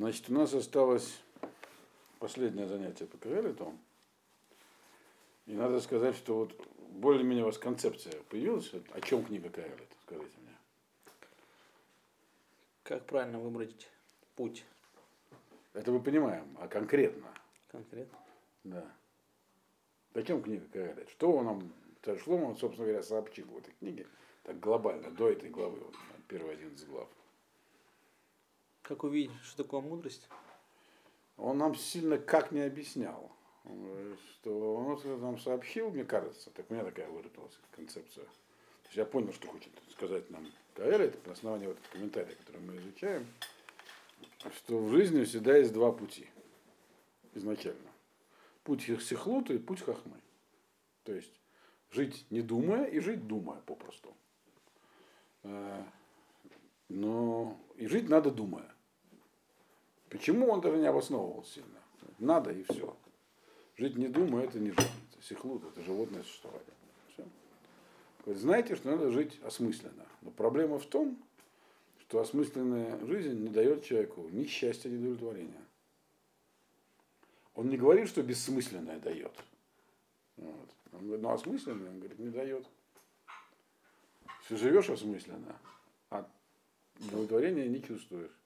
Значит, у нас осталось последнее занятие по Кавелиту. И надо сказать, что вот более-менее у вас концепция появилась. О чем книга Кавелит? Скажите мне. Как правильно выбрать путь Это мы понимаем, а конкретно. конкретно? Да. О чем книга Кавелит? Что он нам, Царь Шлома, собственно говоря, сообщил в этой книге, так глобально, до этой главы, вот, первые 11 глав. Как увидеть, что такое мудрость? Он нам сильно как не объяснял. Он что он нам сообщил, мне кажется, так у меня такая выработалась концепция. То есть я понял, что хочет сказать нам Каэлит на основании вот этого комментария, который мы изучаем, что в жизни всегда есть два пути изначально. Путь сихлута и путь хахмы. То есть жить не думая и жить думая попросту. Э, Но и жить надо думая. Почему он даже не обосновывал сильно? Надо и все. Жить не думая, это не жизнь. Это сихлут, это животное существование. Все. Говорит, знаете, что надо жить осмысленно. Но проблема в том, что осмысленная жизнь не дает человеку ни счастья, ни удовлетворения. Он не говорит, что бессмысленное дает. Вот. Он говорит, ну осмысленное, он говорит, не дает. Если живешь осмысленно, а удовлетворения не чувствуешь.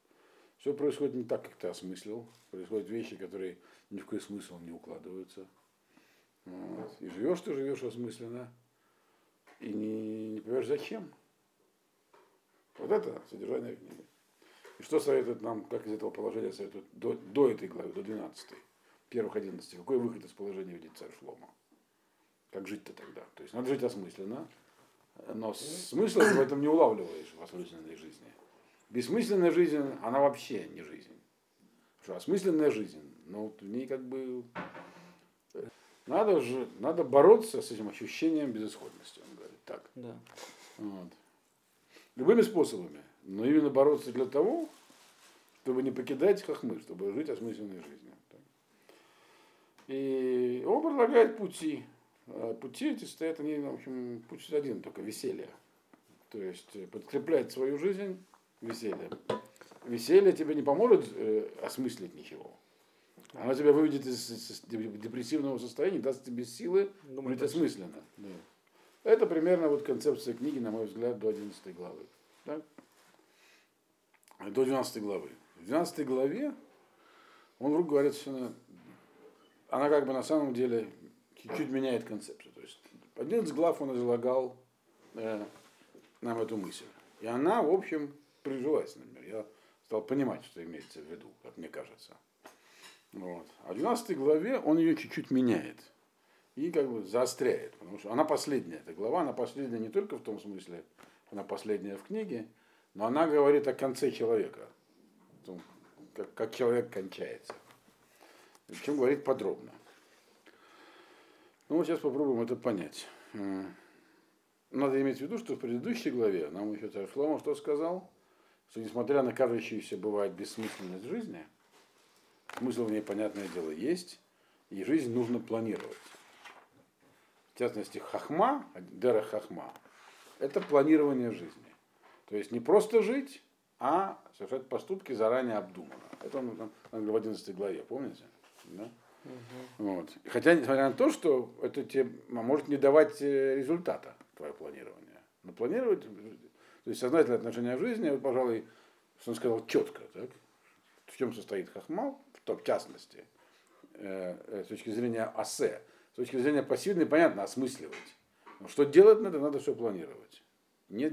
Все происходит не так, как ты осмыслил. Происходят вещи, которые ни в какой смысл не укладываются. Вот. И живешь ты живешь осмысленно. И не, не понимаешь, зачем. Вот это содержание книги. И что советует нам, как из этого положения советует до, до этой главы, до 12, первых 11, какой выход из положения видит царь Шлома? Как жить-то тогда? То есть надо жить осмысленно, но смысла ты в этом не улавливаешь в осмысленной жизни. Бессмысленная жизнь, она вообще не жизнь. Что осмысленная жизнь, но вот в ней как бы надо же, надо бороться с этим ощущением безысходности, он говорит так. Да. Вот. Любыми способами. Но именно бороться для того, чтобы не покидать хохмы, чтобы жить осмысленной жизнью. И он предлагает пути. А Пути эти стоят, они, в общем, путь один, только веселье. То есть э, подкреплять свою жизнь весельем. Веселье тебе не поможет э, осмыслить ничего. Оно тебя выведет из, из депрессивного состояния, даст тебе силы Думаю, быть дальше. осмысленно. Да. Это примерно вот концепция книги, на мой взгляд, до 11 главы. Так? До 12 главы. В 12 главе он вдруг говорит, что она, она как бы на самом деле чуть-чуть меняет концепцию. То есть 11 глав он излагал э, нам эту мысль. И она, в общем, прижилась на меня. Я стал понимать, что имеется в виду, как мне кажется. Вот. А в 12 главе он ее чуть-чуть меняет и как бы заостряет, потому что она последняя, эта глава, она последняя не только в том смысле, она последняя в книге, но она говорит о конце человека, о том, как, как человек кончается. Причем говорит подробно. Ну, сейчас попробуем это понять. Надо иметь в виду, что в предыдущей главе нам еще царь Шлома что сказал? Что несмотря на кажущуюся бывает бессмысленность жизни, смысл в ней, понятное дело, есть, и жизнь нужно планировать. В частности, хахма, дера хахма, это планирование жизни. То есть не просто жить, а совершать поступки заранее обдуманно. Это он там, он в 11 главе, помните? Да? Вот. Хотя, несмотря на то, что это тебе может не давать э, результата, твое планирование. Но планировать, то есть сознательное отношение к жизни, вот, пожалуй, что он сказал четко, так? в чем состоит хахмал, в, том, частности, э, с точки зрения асе, с точки зрения пассивной, понятно, осмысливать. Но что делать надо, надо все планировать. Не,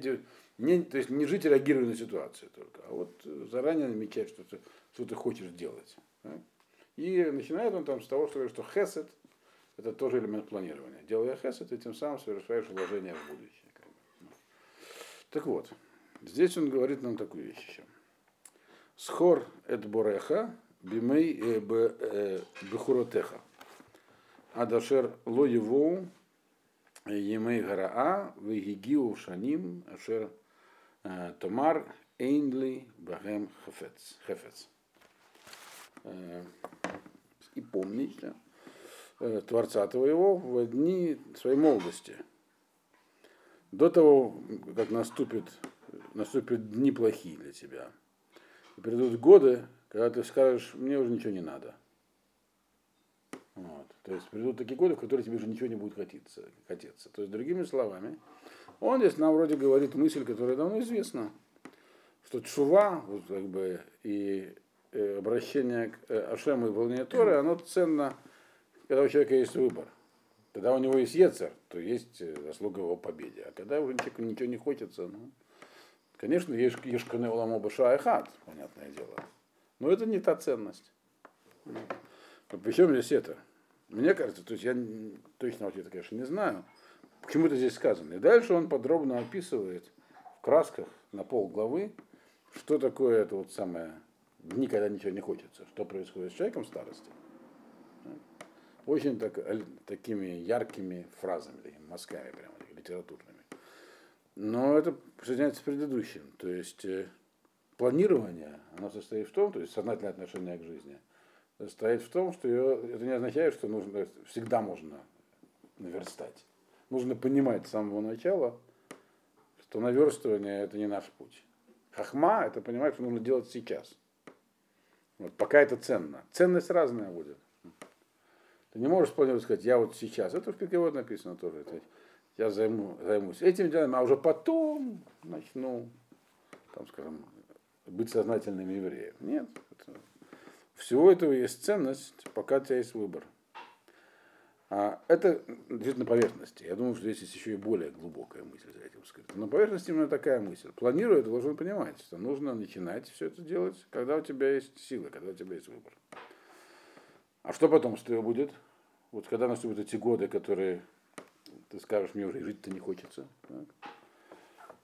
не, то есть не жить и реагировать на ситуацию только, а вот заранее намечать, что ты, что ты хочешь делать. да. И начинает он там с того, что говорит, что хесед – это тоже элемент планирования. Делая хесед, ты тем самым совершаешь вложение в будущее. Так вот, здесь он говорит нам такую вещь еще. Схор эт бореха бимей э, б- э, бехуротеха. Адашер ло его емей гараа вегигиу шаним ашер э, томар эйнли бахем хефец. хефец. И помните Творца твоего в дни своей молодости. До того, как наступит, наступят дни плохие для тебя. И придут годы, когда ты скажешь, мне уже ничего не надо. Вот. То есть придут такие годы, в которые тебе уже ничего не будет хотеться. хотеться. То есть, другими словами, он здесь нам вроде говорит мысль, которая давно известна, что чува, вот как бы, и э, обращение к э, Ашему и выполнение Торы, оно ценно, когда у человека есть выбор. Когда у него есть Ецер, то есть э, заслуга его победе. А когда уже ничего, ничего не хочется, ну, конечно, есть Ешкане Уламо Баша понятное дело. Но это не та ценность. Причем здесь это? Мне кажется, то есть я точно ответа, конечно, не знаю, почему это здесь сказано. И дальше он подробно описывает в красках на пол главы, что такое это вот самое дни, когда ничего не хочется, что происходит с человеком в старости. Очень так, такими яркими фразами, мазками прямо, литературными. Но это присоединяется к предыдущим. То есть э, планирование, оно состоит в том, то есть сознательное отношение к жизни – состоит в том, что ее, это не означает, что нужно, всегда можно наверстать. Нужно понимать с самого начала, что наверстывание это не наш путь. Хахма это понимать, что нужно делать сейчас. Вот, пока это ценно. Ценность разная будет. Ты не можешь планировать сказать, я вот сейчас, это в Пикевод написано тоже, это, я займу, займусь этим делом, а уже потом начну, там, скажем, быть сознательным евреем. Нет, это всего этого есть ценность, пока у тебя есть выбор. А это лежит на поверхности. Я думаю, что здесь есть еще и более глубокая мысль за этим скрыта. На поверхности именно такая мысль. Планируя, ты должен понимать, что нужно начинать все это делать, когда у тебя есть силы, когда у тебя есть выбор. А что потом с тобой будет? Вот когда наступят эти годы, которые ты скажешь, мне уже жить-то не хочется. Так?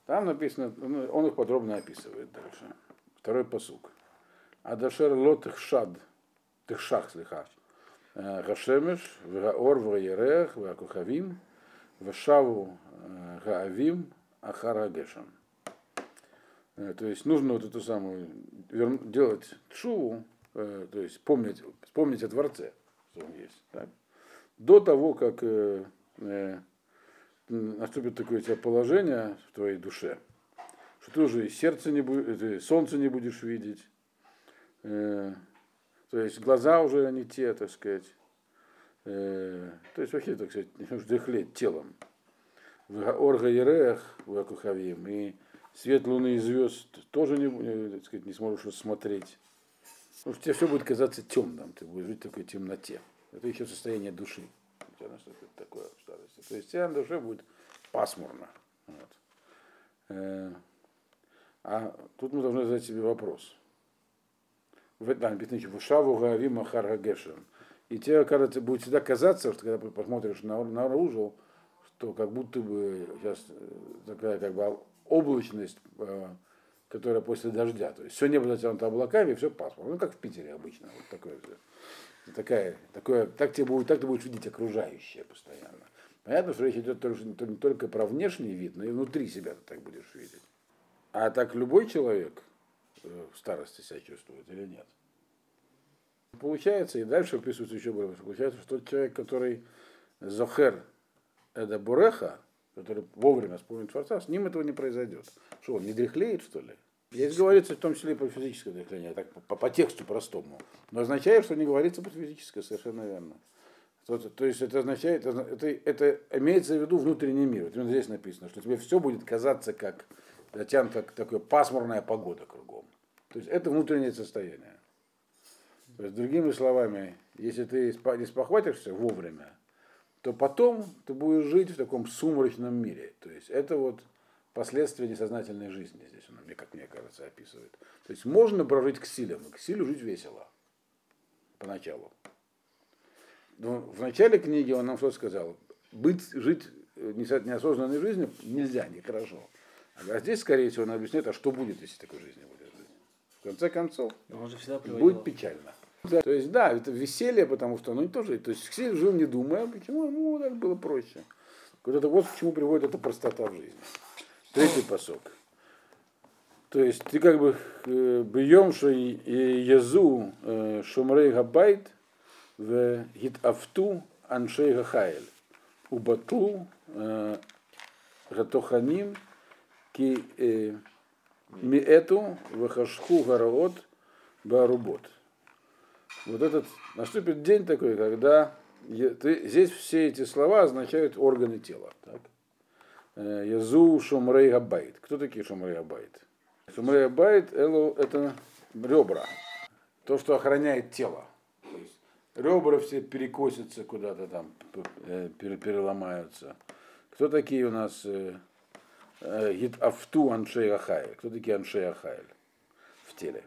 Там написано, он их подробно описывает дальше. Второй посук. Адашер ло тихшад, тихшах, слиха. Гашемеш, Вегаор, Вегаерех, Веакухавим, Вешаву, Гаавим, Ахара Гешем. То есть нужно вот эту самую делать шуву, то есть помнить, помнить о Творце, что он есть. Так? До того, как э, э, наступит такое у тебя положение в твоей душе, что ты уже и сердце не будешь, солнце не будешь видеть, Э, то есть глаза уже не те, так сказать. Э, то есть вообще, так сказать, вдыхлеть телом. В Орга Ерех, в Акухавим, и свет луны и звезд тоже не, э, так сказать, не сможешь смотреть. Потому что тебе все будет казаться темным, ты будешь жить в такой темноте. Это еще состояние души. У тебя наступит такое в старости. То есть тебя на душе будет пасмурно. Вот. А тут мы должны задать себе вопрос в этом написано еще Вушаву Гави Махар Гешем. И тебе, кажется, будет всегда казаться, что когда посмотришь на, наружу, что как будто бы сейчас э, такая как бы облачность, э, которая после дождя. То есть все небо затянуто облаками, все пасмурно. Ну, как в Питере обычно. Вот такое. Такая, такое, так, тебе будет, так ты будешь видеть окружающее постоянно. Понятно, что речь идет только, не только про внешний вид, но и внутри себя ты так будешь видеть. А так любой человек, Э, в старости себя чувствует или нет. Получается, и дальше описывается еще больше, получается, что тот человек, который Зохер Эда Буреха, который вовремя вспомнит Творца, с ним этого не произойдет. Что, он не дряхлеет, что ли? Здесь говорится в том числе и про физическое дряхление, так по, по тексту простому. Но означает, что не говорится про физическое, совершенно верно. То, то есть это означает, это, это имеется в виду внутренний мир. Вот именно здесь написано, что тебе все будет казаться как затянута такая пасмурная погода кругом. То есть это внутреннее состояние. То есть, другими словами, если ты не спохватишься вовремя, то потом ты будешь жить в таком сумрачном мире. То есть это вот последствия несознательной жизни здесь он, мне, как мне кажется, описывает. То есть можно прожить к силе, но к силе жить весело. Поначалу. Но в начале книги он нам что сказал? Быть, жить неосознанной жизнью нельзя, нехорошо. А здесь, скорее всего, он объясняет, а что будет, если такой жизни будет конце концов, будет печально. Да, то есть, да, это веселье, потому что, ну, тоже, то есть, все жил не думая, почему, ну, так было проще. Вот это вот к чему приводит эта простота в жизни. Третий посок. То есть, ты как бы э, бьем, что езу э, шумрей габайт в гит авту аншей гахайль. Убату э, гатоханим ки Миэту вахашху гараот Барубот. Вот этот наступит день такой, когда ты, здесь все эти слова означают органы тела. Так? Э, Язу Шумрей Габайт. Кто такие Шумрей Габайт? Шумрей Габайт это ребра. То, что охраняет тело. Ребра все перекосятся куда-то там, э, пере- переломаются. Кто такие у нас э, Гит Афту Аншей Ахайль? Кто такие Аншей Ахайль в теле?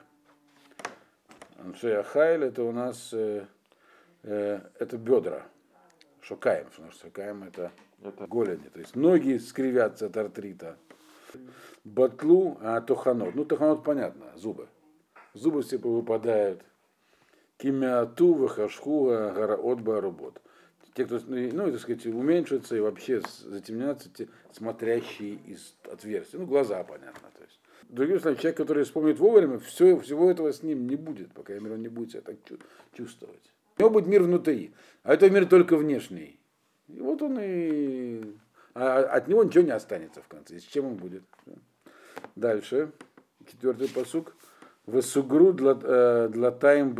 Аншей Ахайль это у нас э, э, это бедра. Шокаем, потому что шокаем это, Это голени. То есть ноги скривятся от артрита. Батлу, а тоханот. Ну, тоханот понятно, зубы. Зубы все выпадают. Кимиату, вахашху, гараот, барубот. Те, кто, ну, и, так сказать, уменьшатся и вообще затемнятся, те, смотрящие из отверстия. Ну, глаза, понятно. То есть. Другим словом, человек, который вспомнит вовремя, все, всего этого с ним не будет, по крайней мере, он не будет себя так чу- чувствовать. У него будет мир внутри, а это мир только внешний. И вот он и... А от него ничего не останется в конце. И с чем он будет? Дальше. Четвертый посук. Весугру для таим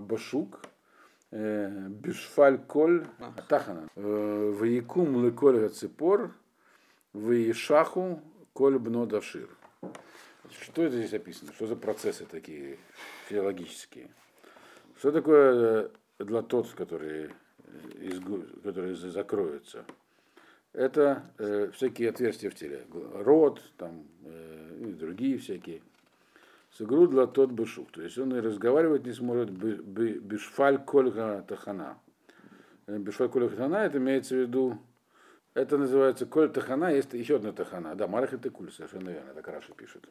башук. э, Бишфаль коль тахана. Э, Ваякум леколь гацепор. Ваешаху коль бно дашир. Что это здесь описано? Что за процессы такие физиологические? Что такое э, длатот, которые, э, изгу- которые за- закроются? Это э, всякие отверстия в теле. Рот, там, э, и другие всякие. Для тот бешук. То есть он и разговаривать не сможет бе- бе- бешфаль кольга тахана. Э, Бешфаль кольга тахана, это имеется в виду, это называется коль тахана, есть еще одна тахана. Да, Марах это куль, совершенно верно, это Караши пишет.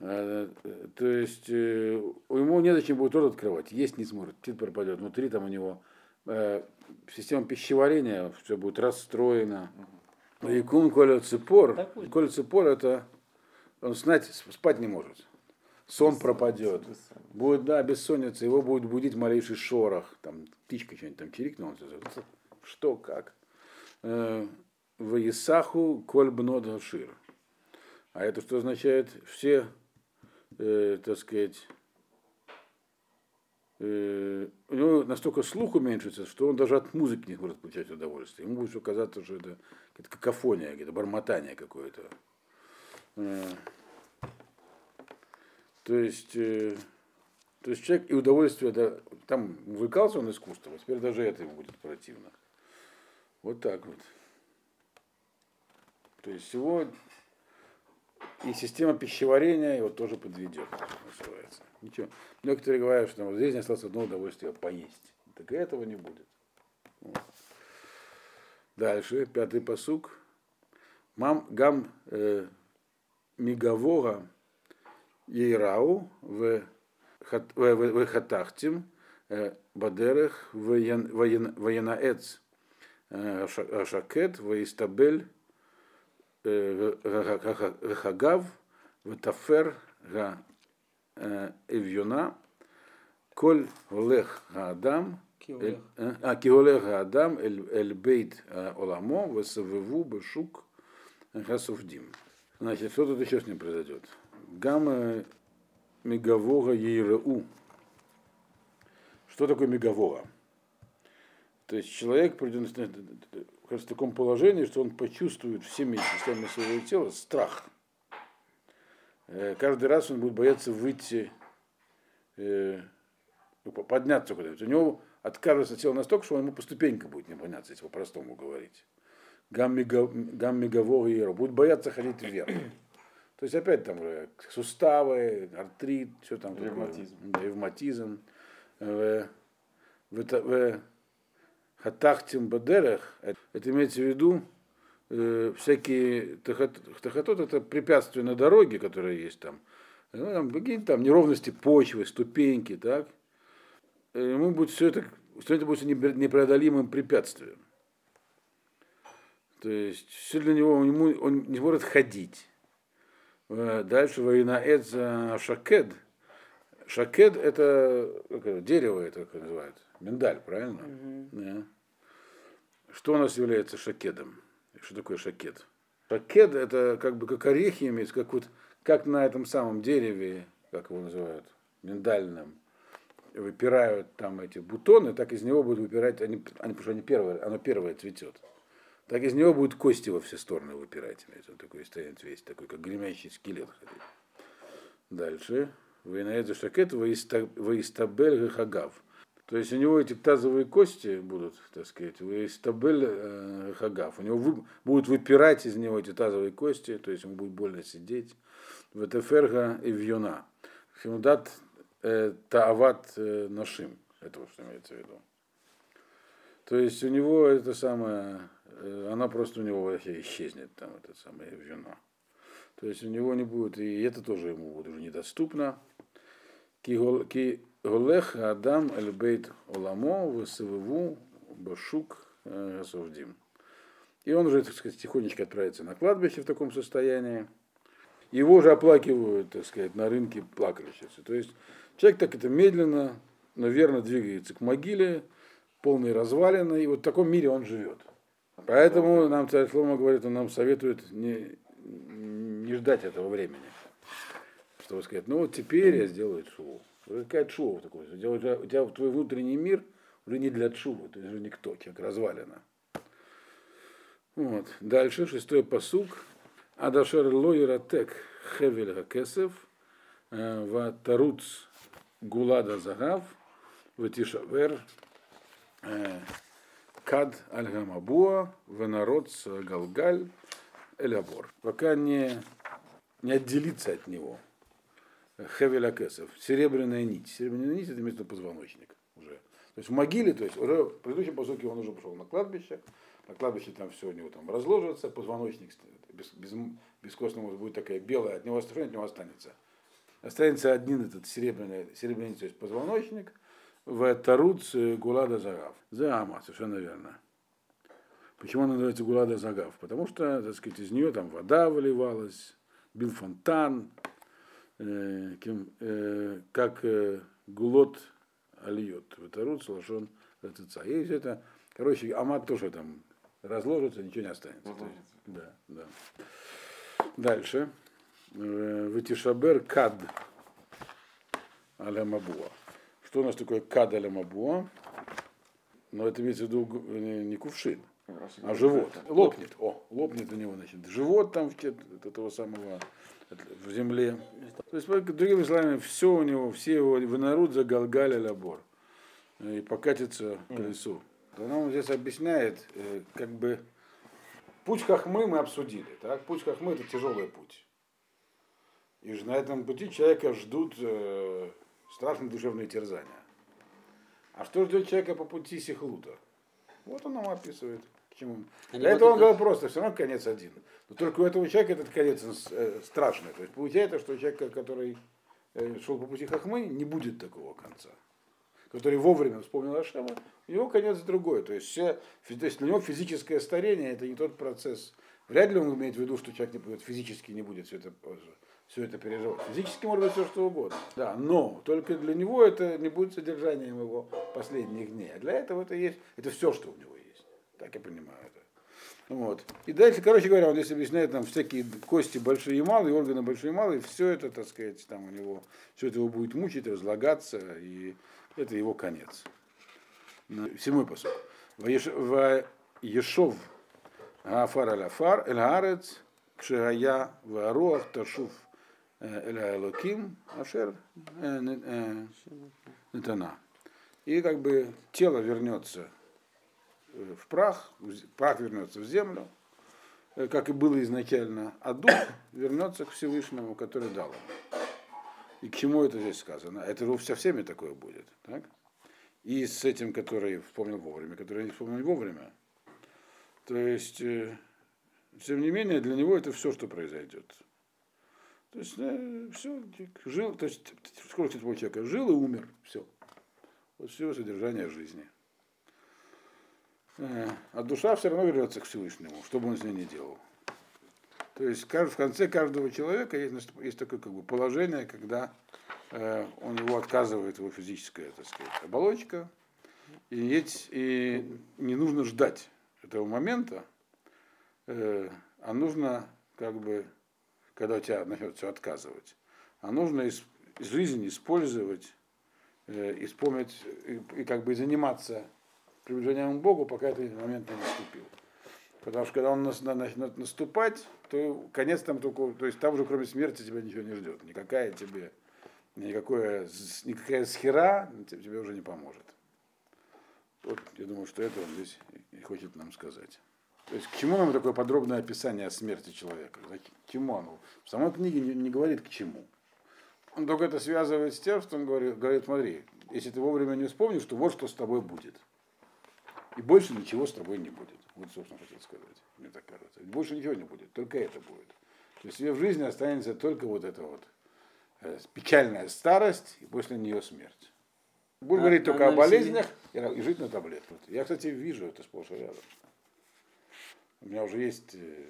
Э, То есть э, ему незачем будет рот открывать, есть не сможет, птиц пропадет. Внутри там у него э, система пищеварения, все будет расстроено. И кум коля цепор, Так коля цепор это он знать, спать не может. Сон пропадет. Будет, да, бессонница, его будет будить малейший шорох, там птичка что-нибудь там чирикнула, что, как. В Исаху коль бнод гашир. А это что означает? Все, э, так сказать, э, у него настолько слух уменьшится, что он даже от музыки не может получать удовольствие. Ему будет всё казаться, что это какая-то какофония, какое-то бормотание какое-то. Э, то есть, э, то есть человек и удовольствие, да, там увлекался он искусством, а теперь даже это ему будет противно. Вот так вот. То есть всего и система пищеварения его тоже подведет, называется. Ничего. Некоторые говорят, что вот здесь не осталось одно удовольствие поесть. Так и этого не будет. Вот. Дальше, пятый посук. Мам гам э, мигавора ейрау в хат- в- в- в хатахтим э, бадерех воен- воен- военаэц э, ша- шакет воистабель Рахагав, Ветафер, Га Эвьона, Коль Олех Гаадам, Киолех. а Гаадам, Эль Бейт Оламо, Весавеву, Бешук, Гасуфдим. Значит, что тут еще с ним произойдет? Гамма Мегавога Ейреу. Что такое Мегавога? То есть человек придет в таком положении, что он почувствует всеми частями своего тела страх. Э, Каждый раз он будет бояться выйти, э, ну, по- подняться куда-нибудь. У него откажется тело настолько, что ему по ступенькам будет не подняться, если по-простому говорить. Гаммиговор и будет бояться ходить вверх. То есть опять там суставы, артрит, что там такое? Ревматизм. Да, ревматизм. Э, в это- в хатахтим бадерех, это имеется в виду э, всякие тахат- тахатот, это препятствия на дороге, которые есть там. Ну, там какие-то там неровности почвы, ступеньки, так. Э, Ему будет все это, все это будет непре- непреодолимым препятствием. То есть все для него, ему, он не может ходить. Э, Дальше воинаэд шакед. Шакед это, это дерево, это как называют, миндаль, правильно? Да. Что у нас является шакедом? Что такое шакед? Шакед это как бы как орехи имеется, как вот как на этом самом дереве, как его называют, миндальном, выпирают там эти бутоны, так из него будут выпирать, они, они, потому что они первое, оно первое цветет. Так из него будут кости во все стороны выпирать. Он такой стоит весь, такой, как гремящий скелет. Дальше. Вейнаэдзе шакет воистабель хагав. То есть у него эти тазовые кости будут, так сказать, воистабель э, хагав. У него вы, будут выпирать из него эти тазовые кости, то есть ему будет больно сидеть. В Ветеферга и вьюна. Химудат э, таават э, нашим. Это что имеется в виду. То есть у него это самое, она просто у него вообще исчезнет, там это самое вино. То есть у него не будет, и это тоже ему будет уже недоступно. Ки голех адам эльбейт оламо высывыву башук гасовдим. И он уже, так сказать, тихонечко отправится на кладбище в таком состоянии. Его уже оплакивают, так сказать, на рынке плакальщицы. То есть человек так это медленно, но верно двигается к могиле, полной развалины, и вот в таком мире он живет. Поэтому нам царь Шлома говорит, он нам советует не, не ждать этого времени чтобы сказать, ну вот теперь я сделаю шоу. Какая шоу такое? У тебя, у тебя твой внутренний мир уже не для шоу, ты уже никто, человек развалина. Вот. Дальше, шестой посук. Адашар лойратек хевель хакесев, э, ватаруц гулада загав, ватишавер э, кад аль-гамабуа, венарод галгаль элябор. Пока не, не отделиться от него. Хевеля Кесов, серебряная нить. Серебряная нить это место позвоночник уже. То есть в могиле, то есть уже в предыдущем посылке он уже пошел на кладбище, на кладбище там все у него там разложится, позвоночник без, без, без костного будет такая белая, от него от него останется. Останется один этот серебряный, серебряный то есть позвоночник, в Таруц Гулада Загав. Заама, совершенно верно. Почему она называется Гулада Загав? Потому что, так сказать, из нее там вода выливалась, бил фонтан, Э, э, как э, гулот альет. Ватарут слашон ратыца. Есть это, короче, амат тоже там разложится, ничего не останется. да, да. Дальше. Ватишабер кад аля мабуа. Что у нас такое кад аля мабуа? Но это имеется в виду не кувшин, а живот. Лопнет. О, лопнет у него, значит, живот там от этого самого в земле. То есть, другими словами, все у него, все его вынорут за Галгаля Лабор и покатится к лесу. То нам здесь объясняет, э, как бы, путь Хахмы мы обсудили. Так? Путь Хахмы это тяжелый путь. И же на этом пути человека ждут э, страшные душевные терзания. А что ждет человека по пути Сихлута? Вот он нам описывает. К чему? Для этого он говорил просто, все равно конец один. Но только у этого человека этот конец э, страшный. То есть получается, что у человека, который э, шел по пути Хахмы, не будет такого конца. Который вовремя вспомнил Ашема, у него конец другой. То есть, все, то есть для него физическое старение это не тот процесс. Вряд ли он имеет в виду, что человек не будет, физически не будет все это, все это переживать. Физически может быть все что угодно. Да, но только для него это не будет содержанием его последних дней. А для этого это есть, это все, что у него есть. Так я понимаю это. Вот. И дальше, короче говоря, он здесь объясняет там всякие кости большие и малые, органы большие и малые, все это, так сказать, там у него, все это его будет мучить, разлагаться, и это его конец. Седьмой посок. Ешов Гафар Аляфар, Эль Гарец, Кшигая Варуах Ташуф Эль Элоким, Ашер Нетана. И как бы тело вернется в прах, прах вернется в землю, э, как и было изначально, а дух вернется к Всевышнему, который дал ему. И к чему это здесь сказано? Это со всеми такое будет. Так? И с этим, который вспомнил вовремя, который не вспомнил вовремя. То есть, э, тем не менее, для него это все, что произойдет. То есть, э, все, жил, то есть, сколько человека жил и умер, все. Вот все содержание жизни. А душа все равно вернется к Всевышнему, что бы он с ней не делал. То есть в конце каждого человека есть, есть такое как бы, положение, когда э, у него отказывает его физическая так сказать, оболочка, и, есть, и не нужно ждать этого момента, э, а нужно, как бы, когда у тебя начнет все отказывать, а нужно из, из жизни использовать э, и вспомнить, и, и как бы заниматься приближением к Богу, пока этот момент не наступил. Потому что когда он начнет наступать, то конец там только, то есть там уже кроме смерти тебя ничего не ждет. Никакая тебе, никакое, никакая схера тебе уже не поможет. Вот я думаю, что это он здесь и хочет нам сказать. То есть к чему нам такое подробное описание о смерти человека? К чему оно? В самой книге не, не говорит к чему. Он только это связывает с тем, что он говорит, говорит, смотри, если ты вовремя не вспомнишь, то вот что с тобой будет. И больше ничего с тобой не будет. Вот, собственно, хотел сказать, мне так кажется. Больше ничего не будет, только это будет. То есть тебе в жизни останется только вот эта вот э, печальная старость и после нее смерть. Будешь говорить только о болезнях и, и жить на таблетках. Я, кстати, вижу это сплошь и рядом. У меня уже есть э,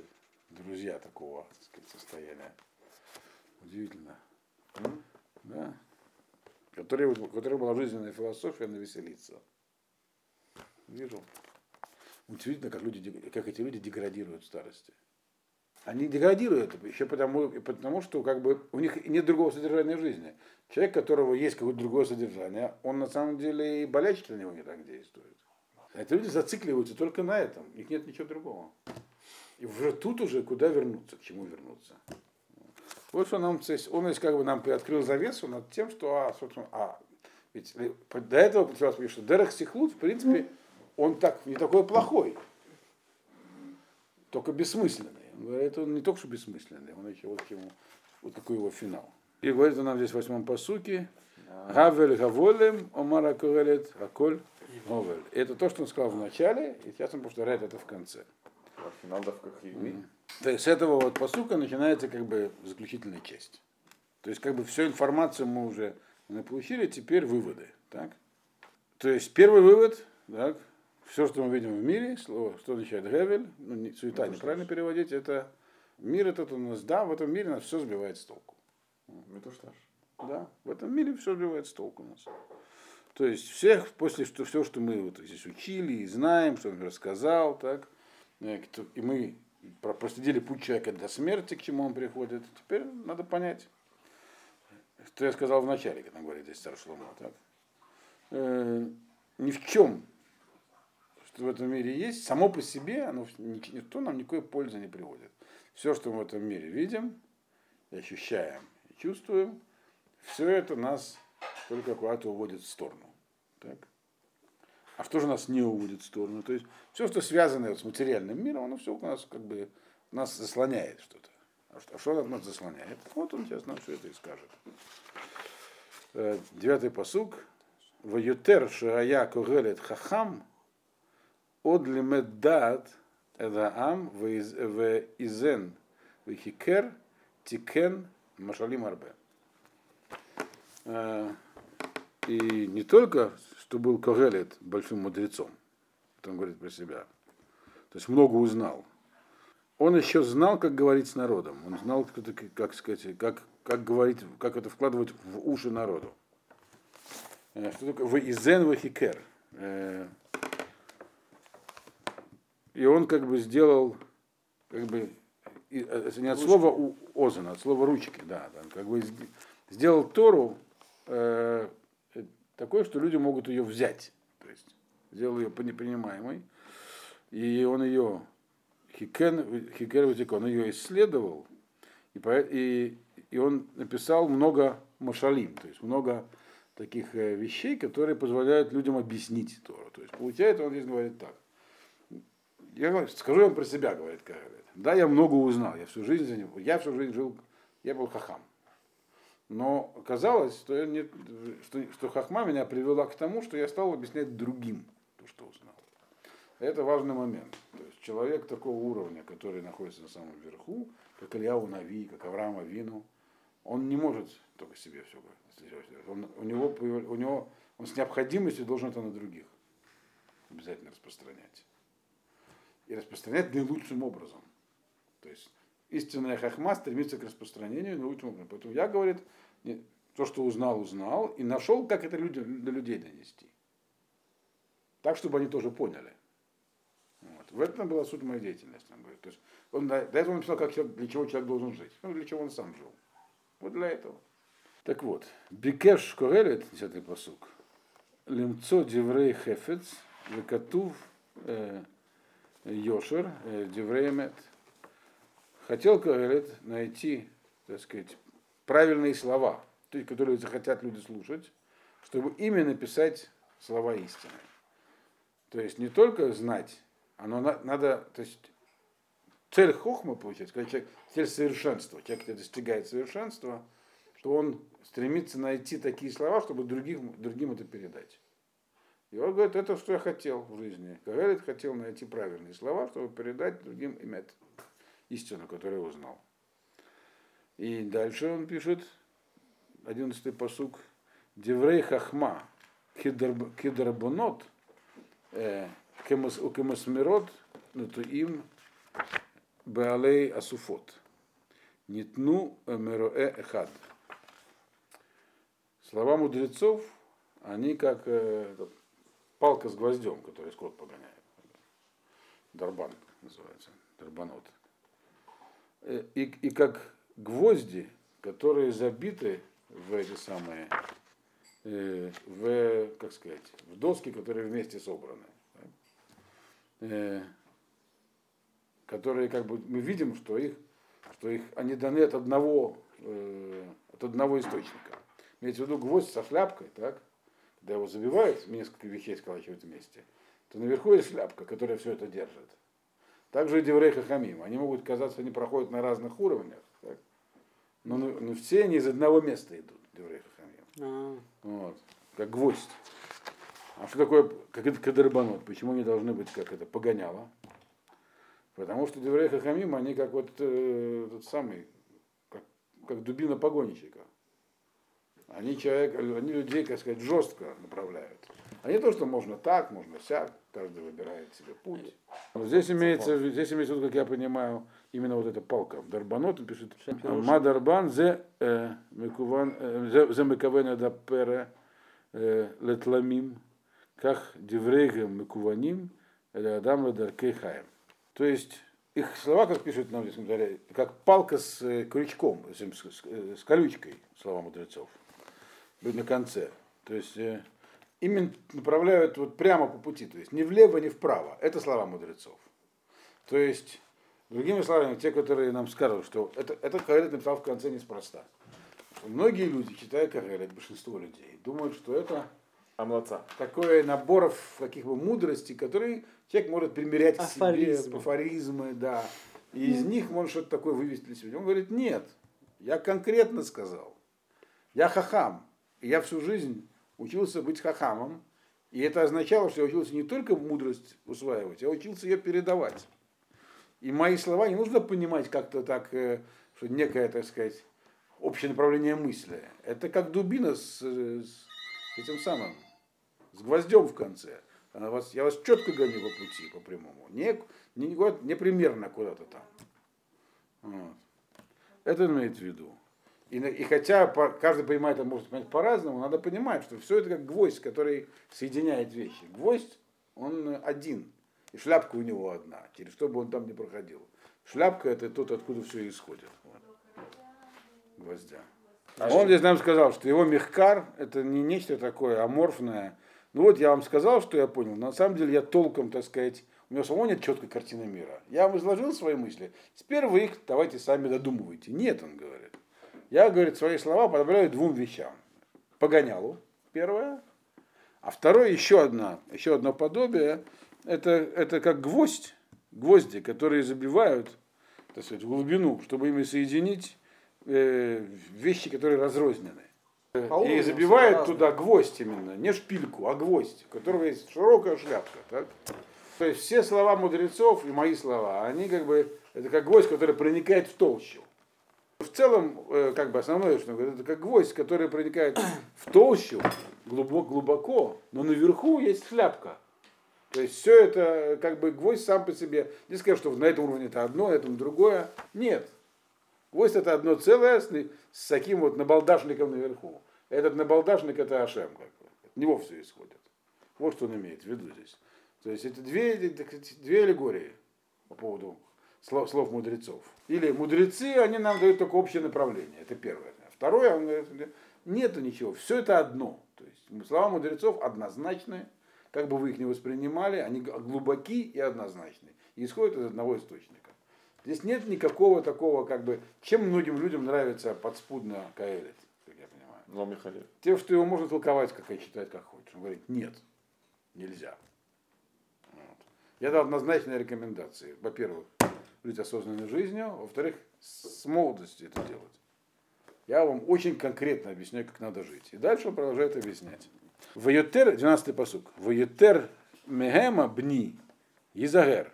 друзья такого так сказать, состояния. Удивительно. Mm. Да. Который, у которых была жизненная философия навеселиться. Вижу. Удивительно, как, люди, как эти люди деградируют в старости. Они деградируют еще потому, потому, что как бы у них нет другого содержания жизни. Человек, которого есть какое-то другое содержание, он на самом деле и болячки на него не так действует. Эти люди зацикливаются только на этом, у них нет ничего другого. И уже тут уже куда вернуться, к чему вернуться. Вот что нам, он есть как бы нам приоткрыл завесу над тем, что, а, собственно, а, ведь до этого, что Дерах Сихлут, в принципе, он так, не такой плохой, только бессмысленный. Он говорит, он не только что бессмысленный, он еще вот, ему, вот какой его финал. И говорит он нам здесь в восьмом посуке, Гавель Гаволем, Омара Куэлет, Аколь Говель. Это то, что он сказал в начале, и сейчас он повторяет это в конце. Финал давка То есть с этого вот посука начинается как бы заключительная часть. То есть как бы всю информацию мы уже получили, теперь выводы. Так? То есть первый вывод, так, все, что мы видим в мире, слово, что означает Гевель, ну, не, суета, ну, неправильно переводить, это мир этот у нас, да, в этом мире нас все сбивает с толку. Это что ж. Да, в этом мире все сбивает с толку у нас. То есть всех, после что все, что мы вот здесь учили и знаем, что он рассказал, так, э, и мы проследили путь человека до смерти, к чему он приходит, теперь надо понять, что я сказал в начале, когда говорит здесь царь Шлома, так. Э, ни в чем что в этом мире есть, само по себе, оно никто нам никакой пользы не приводит. Все, что мы в этом мире видим, ощущаем и чувствуем, все это нас только куда-то уводит в сторону. Так? А что же нас не уводит в сторону? То есть все, что связано с материальным миром, оно все у нас как бы нас заслоняет что-то. А что, а что нас заслоняет? Вот он сейчас нам все это и скажет. Э, девятый посук. Ваютер шая когелет хахам от Од лимеддат эдаам в изен в хикер тикен машалим арбе. И не только, что был Когелет большим мудрецом, это он говорит про себя, то есть много узнал. Он еще знал, как говорить с народом, он знал, как, как сказать, как, как говорить, как это вкладывать в уши народу. Э, что такое? Вы изен, вы хикер. Э, и он как бы сделал, как бы, это не от слова у, озана, от слова ручки, да, там, как бы сделал Тору э, такой, что люди могут ее взять. То есть сделал ее непринимаемой. И он ее, Хикен, Хикер он ее исследовал, и, и, и он написал много машалим, то есть много таких э, вещей, которые позволяют людям объяснить Тору. То есть получается, он здесь говорит так. Я скажу вам про себя, говорит Кагавет. Да, я много узнал, я всю жизнь за него, я всю жизнь жил, я был хахам. Но оказалось, что, я не, что, что хахма меня привела к тому, что я стал объяснять другим то, что узнал. Это важный момент. То есть человек такого уровня, который находится на самом верху, как Ильяу Нави, как Авраама Вину, он не может только себе все говорить. Он, у, него, у него он с необходимостью должен это на других обязательно распространять и распространять наилучшим образом. То есть истинная хахма стремится к распространению наилучшим образом. Поэтому я, говорит, то, что узнал, узнал, и нашел, как это людям, до людей донести. Так, чтобы они тоже поняли. Вот. В этом была суть моей деятельности. Он говорит. То есть он до, до этого написал, как человек, для чего человек должен жить. Ну, для чего он сам жил. Вот для этого. Так вот, ביקש קהלת, 10 пасук, למצוא דברי חפץ, וכתוב э, יושר, э, דברי אמת. Хотел Коэлет найти, так сказать, правильные слова, то есть, которые захотят люди слушать, чтобы именно писать слова истины. То есть не только знать, оно на- надо, то есть цель хохма получается, когда человек, цель совершенства, человек, который достигает совершенства, то он стремится найти такие слова, чтобы другим, другим это передать. И он говорит, это что я хотел в жизни. Говорит, хотел найти правильные слова, чтобы передать другим имет истину, которую узнал. И дальше он пишет, 11-й посук, Деврей хахма, кидарбонот, укемасмирот, им беалей асуфот. Нитну мероэ эхад. Слова мудрецов, они как э, этот, палка с гвоздем, который скот погоняет. Дарбан называется, дарбанот. Э, И, и как гвозди, которые забиты в эти самые, э, в, как сказать, в доски, которые вместе собраны. Э, которые как бы мы видим, что их, что их они даны от одного, от одного источника. Имеется в виду гвоздь со шляпкой, так? Когда его забивают, несколько вещей сколачивают вместе, то наверху есть шляпка, которая все это держит. Также и Деврей Хахамим. Они могут казаться, они проходят на разных уровнях, так? Но, но, все они из одного места идут, Деврей Хахамим. А, Вот. Как гвоздь. А что такое как это кадрбанот? Почему они должны быть как это погоняло? Потому что Деврей Хахамим, они как вот э, тот самый, как, как дубина погонщика. Они человек, они людей, как сказать, жестко направляют. А не то, что можно так, можно сяк, каждый выбирает себе путь. Но здесь имеется, здесь имеется как я понимаю, именно вот эта палка. Дарбанот пишет, Мадарбан зе э, э, мекавена да пере э, летламим, как деврейгем мекуваним, или адам ледаркей хаем. То есть их слова, как пишут нам здесь, как палка с крючком, с колючкой, слова мудрецов, на конце. То есть э, именно направляют вот прямо по пути, то есть ни влево, ни вправо. Это слова мудрецов. То есть, другими словами, те, которые нам скажут, что это, это Каэлит написал в конце неспроста. Что многие люди, читая Каэлит, большинство людей, думают, что это Амлаца. такой наборов каких бы мудростей, которые человек может примерять к себе, Афоризмы. афоризмы, да. И из них может что-то такое вывести для себя. Он говорит, нет, я конкретно сказал. Я хахам. Я всю жизнь учился быть хахамом. И это означало, что я учился не только мудрость усваивать, я учился ее передавать. И мои слова не нужно понимать как-то так, э, что некое, так сказать, общее направление мысли. Это как дубина с, э, с этим самым, с гвоздем в конце. Она вас, я вас четко гоню по пути, по прямому. Не, не, не примерно куда-то там. Вот. Это имеет в виду. И, и хотя по- каждый понимает, это может понять по-разному, надо понимать, что все это как гвоздь, который соединяет вещи. Гвоздь, он один. И шляпка у него одна, через что бы он там не проходил. Шляпка это тот, откуда все исходит. Вот. Гвоздя. А Он здесь нам сказал, что его мехкар это не нечто такое аморфное. Ну вот я вам сказал, что я понял. На самом деле я толком, так сказать, у меня самого нет четкой картины мира. Я вам изложил свои мысли. Теперь вы их давайте сами додумывайте. Нет, он говорит. Я, говорит, свои слова подобраю двум вещам. Погонялу, первое. А второе, еще, одна, еще одно подобие, это, это как гвоздь, гвозди, которые забивают так сказать, в глубину, чтобы ими соединить э, вещи, которые разрознены. По И забивают туда гвоздь именно, не шпильку, а гвоздь, у которого есть широкая шляпка. Так? То есть все слова мудрецов и мои слова, они как бы, это как гвоздь, который проникает в толщу. Целом, э, как бы основное, что говорит, это как гвоздь, который проникает в толщу глубоко, глубоко, но наверху есть шляпка. То есть все это как бы гвоздь сам по себе. Не скажешь, что на этом уровне это одно, на этом другое. Нет. Гвоздь это одно целое с, с таким вот набалдашником наверху. Этот набалдашник это Ашем. Как бы. От него все исходит. Вот что он имеет в виду здесь. То есть это две, две аллегории по поводу слов, слов мудрецов. Или мудрецы, они нам дают только общее направление. Это первое. Второе, он говорит, нету ничего. Все это одно. То есть слова мудрецов однозначны, как бы вы их не воспринимали, они глубоки и однозначны. И исходят из одного источника. Здесь нет никакого такого, как бы, чем многим людям нравится подспудно Каэлит, как я понимаю. Но Михаил. Тем, что его можно толковать, как и считать, как хочешь. Он говорит, нет, нельзя. Вот. Я дал однозначные рекомендации. Во-первых, жить осознанной жизнью. Во-вторых, с молодости это делать. Я вам очень конкретно объясняю, как надо жить. И дальше он продолжает объяснять. Ваютер, 12 посук. Ваютер мегема бни изагер.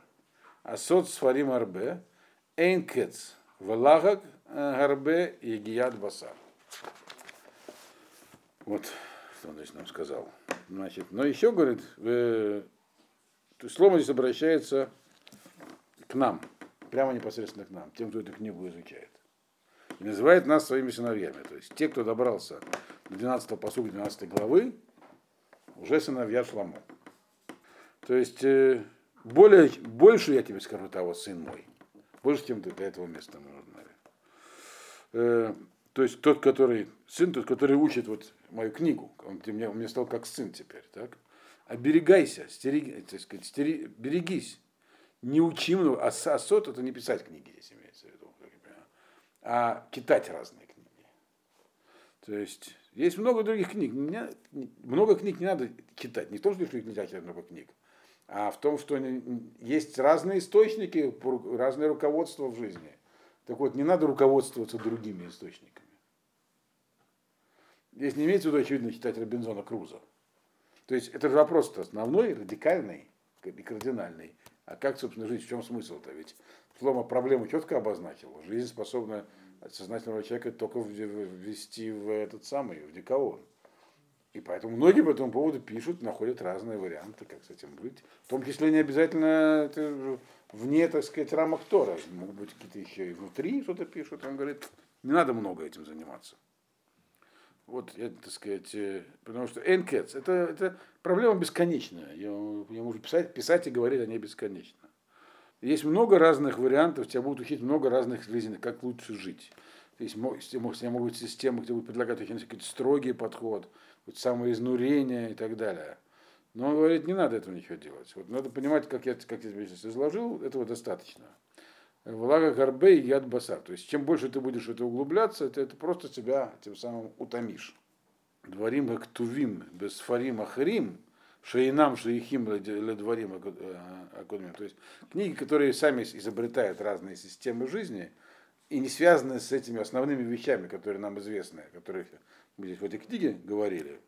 Асот сфарим арбе. Эйнкец. Валагак гарбе и гият басар. Вот, что он здесь нам сказал. Значит, но еще, говорит, э, слово здесь обращается к нам, прямо непосредственно к нам, тем, кто эту книгу изучает. И называет нас своими сыновьями. То есть те, кто добрался до 12 посуга 12 главы, уже сыновья Шламу. То есть э, более, больше я тебе скажу того, сын мой. Больше, чем ты до этого места мы. Э, то есть тот, который, сын тот, который учит вот мою книгу, он мне, он мне стал как сын теперь, так? Оберегайся, стереги, так сказать, стери, берегись. Не учи много, а асот это не писать книги здесь имеется в виду, как я а читать разные книги. То есть есть много других книг. Не, много книг не надо читать. Не в том, что их нельзя читать много книг, а в том, что есть разные источники, разные руководства в жизни. Так вот, не надо руководствоваться другими источниками. Здесь не имеется в виду, очевидно, читать Робинзона Круза. То есть это же вопрос основной, радикальный и кардинальный. А как, собственно, жить? В чем смысл-то? Ведь Шлома проблему четко обозначил. Жизнь способна сознательного человека только ввести в этот самый, в дикаон. И поэтому многие по этому поводу пишут, находят разные варианты, как с этим быть. В том числе не обязательно это вне, так сказать, рамок Тора. Могут быть какие-то еще и внутри что-то пишут. Он говорит, не надо много этим заниматься. Вот, я, так сказать, э, потому что энкетс, это, это проблема бесконечная. Я, я могу писать, писать и говорить о ней бесконечно. Есть много разных вариантов, тебя будут учить много разных жизней, как лучше жить. Есть, могут быть системы, где будут предлагать сказать, строгий подход, самоизнурение и так далее. Но он говорит, не надо этого ничего делать. Вот надо понимать, как я, как я изложил, этого достаточно. Влага горбе и яд басар. То есть, чем больше ты будешь это углубляться, это, это просто себя тем самым утомишь. Дворим как тувим, без фарим ахрим, шейнам шейхим ледворим акудмим. То есть, книги, которые сами изобретают разные системы жизни и не связаны с этими основными вещами, которые нам известны, о которых мы здесь в этой книге говорили,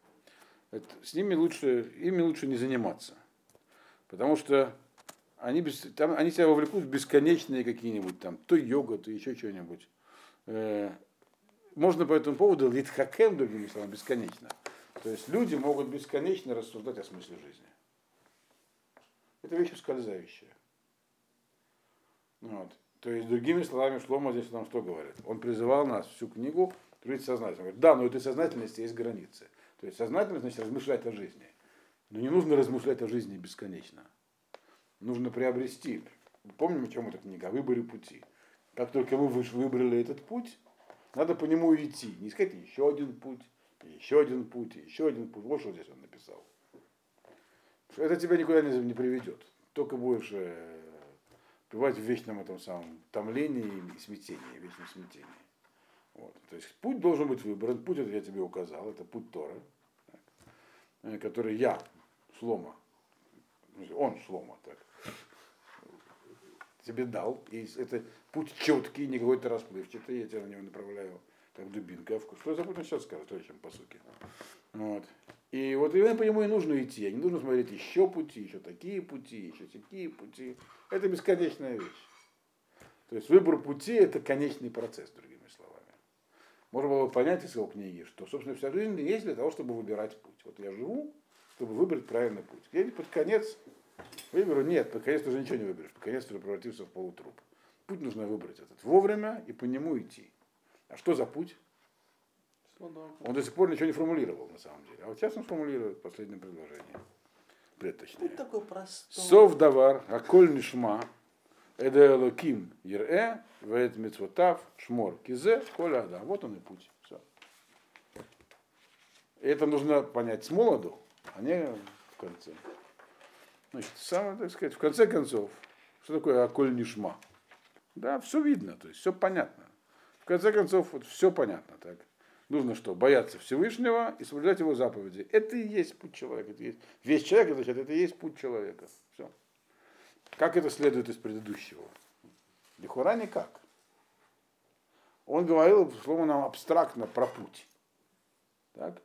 это, с ними лучше, ими лучше не заниматься. Потому что они, без, там, они себя вовлекут в бесконечные какие-нибудь там, то йога, то еще что-нибудь. Э, можно по этому поводу литхакем, другими словами, бесконечно. То есть люди могут бесконечно рассуждать о смысле жизни. Это вещь ускользающая. Вот. То есть, другими словами, Шлома здесь нам что говорит? Он призывал нас всю книгу жить сознательно. Говорит, да, но у этой сознательности есть границы. То есть сознательность значит размышлять о жизни. Но не нужно размышлять о жизни бесконечно нужно приобрести. Помним, о чем эта книга? О выборе пути. Как только мы выбрали этот путь, надо по нему идти. Не искать еще один путь, еще один путь, еще один путь. Вот что здесь он написал. Это тебя никуда не, приведет. Только будешь э, пребывать в вечном этом самом томлении и смятении, вечном смятении. Вот. То есть путь должен быть выбран. Путь это я тебе указал, это путь так, э, который я, Шлома, он Шлома, так, тебе дал. И это путь четкий, не какой-то расплывчатый, я тебя на него направляю, как дубинка. Что за путь он сейчас скажет, в чем по сути. Вот. И вот именно по нему и нужно идти. А не нужно смотреть еще пути, еще такие пути, еще такие пути. Это бесконечная вещь. То есть выбор пути это конечный процесс, другими словами. Можно было понять из его книги, что, собственно, вся жизнь есть для того, чтобы выбирать путь. Вот я живу, чтобы выбрать правильный путь. Где-нибудь под конец Выберу? Нет, под конец уже ничего не выберешь. Под конец уже превратился в полутруп. Путь нужно выбрать этот вовремя и по нему идти. А что за путь? Он до сих пор ничего не формулировал, на самом деле. А вот сейчас он формулирует последнее предложение. Бред точнее. Путь такой простой. Сов давар, аколь нишма, эде элоким ерэ, вэт мецвотав, шмор кизе, коля да. Вот он и путь. Все. это нужно понять с молоду, а не в конце. Значит, самое, так сказать, в конце концов, что такое аколь нишма? Да, все видно, то есть все понятно. В конце концов, вот все понятно. Так. Нужно что? Бояться Всевышнего и соблюдать его заповеди. Это и есть путь человека. Это есть, весь человек, значит, это и есть путь человека. Все. Как это следует из предыдущего? Лихура никак. Он говорил, словно нам абстрактно про путь. Так?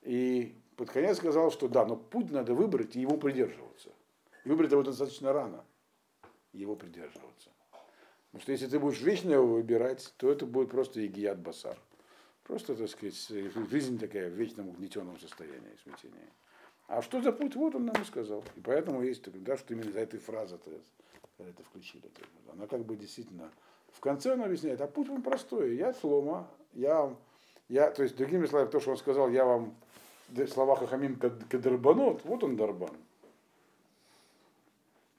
И под конец сказал, что да, но путь надо выбрать и его придерживаться. И выбрать его достаточно рано. Его придерживаться. Потому что если ты будешь вечно его выбирать, то это будет просто егият басар. Просто, так сказать, жизнь такая в вечном угнетенном состоянии, смятении. А что за путь? Вот он нам и сказал. И поэтому есть, да, что именно за этой фразой когда это включили. Она как бы действительно в конце он объясняет, а путь он простой. Я слома, я, я, то есть, другими словами, то, что он сказал, я вам слова Хахамим кадарбанот, вот он дарбан.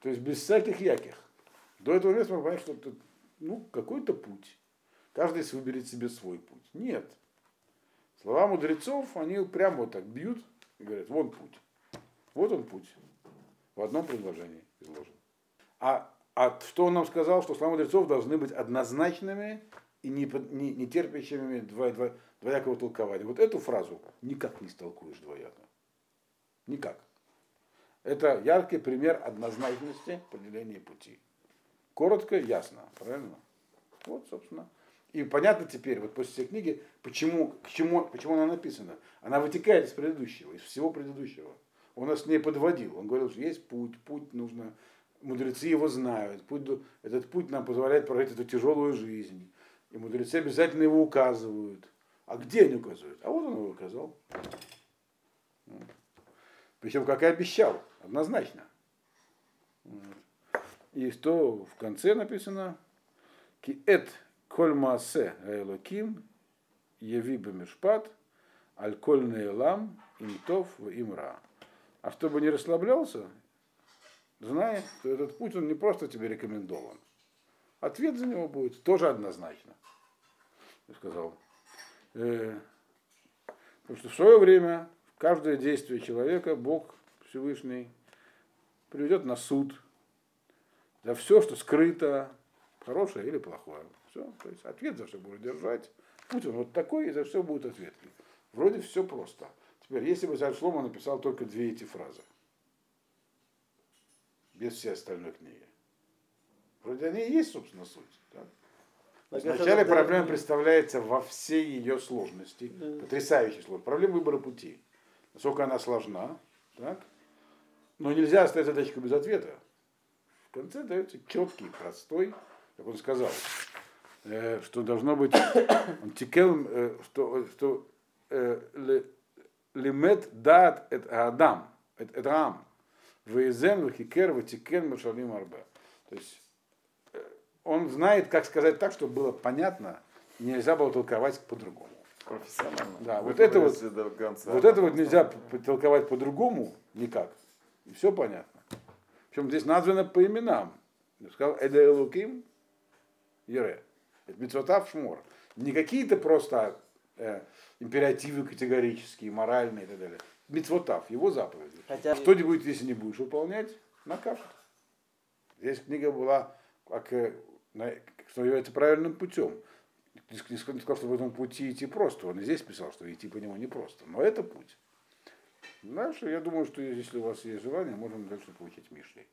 То есть без всяких яких. До этого места мы понимаем, что это ну, какой-то путь. Каждый выберет себе свой путь. Нет. Слова мудрецов, они прямо вот так бьют и говорят, вон путь. Вот он путь. В одном предложении изложен. А, а что он нам сказал, что слова мудрецов должны быть однозначными и не, не, не терпящими два, два, двоякого толкования. Вот эту фразу никак не истолкуешь двояко. Никак. Это яркий пример однозначности определения пути. Коротко, ясно, правильно? Вот, собственно. И понятно теперь, вот после всей книги, почему, к чему, почему она написана. Она вытекает из предыдущего, из всего предыдущего. Он нас не подводил. Он говорил, что есть путь, путь нужно, мудрецы его знают. Путь, этот путь нам позволяет прожить эту тяжелую жизнь. И мудрецы обязательно его указывают. А где они указывают? А вот он его указал. Причем, как и обещал, однозначно. И что в конце написано? Ки эт коль маасе гаэлоким яви бамишпат аль коль неэлам имтов в имра. А чтобы не расслаблялся, знай, что этот путь, он не просто тебе рекомендован. Ответ за него будет тоже однозначно. Я сказал. Э, потому что в свое время каждое действие человека Бог Всевышний приведет на суд за все, что скрыто, хорошее или плохое. Все, то есть ответ за все будет держать. Путь он вот такой, и за все будет ответ. Вроде все просто. Теперь, если бы Царь Шлома написал только две эти фразы, без всей остальной книги, вроде они и есть, собственно, суть. Да? Вначале проблема представляется во всей ее сложности, да. потрясающей сложности. Проблема выбора пути. Насколько она сложна, так? но нельзя оставить задачку без ответа. В конце дается четкий, простой, как он сказал, э, что должно быть, тикел, э, что, что э, лимет дат эт адам, эт ам, вейзен вахикер ватикен машалим арба. То есть он знает, как сказать так, чтобы было понятно, нельзя было толковать по-другому. Профессионально. Да, вот это вот, вот это вот нельзя толковать по-другому никак. И все понятно. Причем здесь названо по именам. Я сказал Эде Элуким Ере. Это Митцвотав Шмор. Не какие-то просто э, императивы категорические, моральные и так далее. Митцвотав, его заповеди. Хотя... Что-нибудь, если не будешь выполнять, накажут. Здесь книга была как э, что является правильным путем. Не сказал, что в этом пути идти просто. Он и здесь писал, что идти по нему непросто. Но это путь. Дальше, я думаю, что если у вас есть желание, можем дальше получить Мишлей.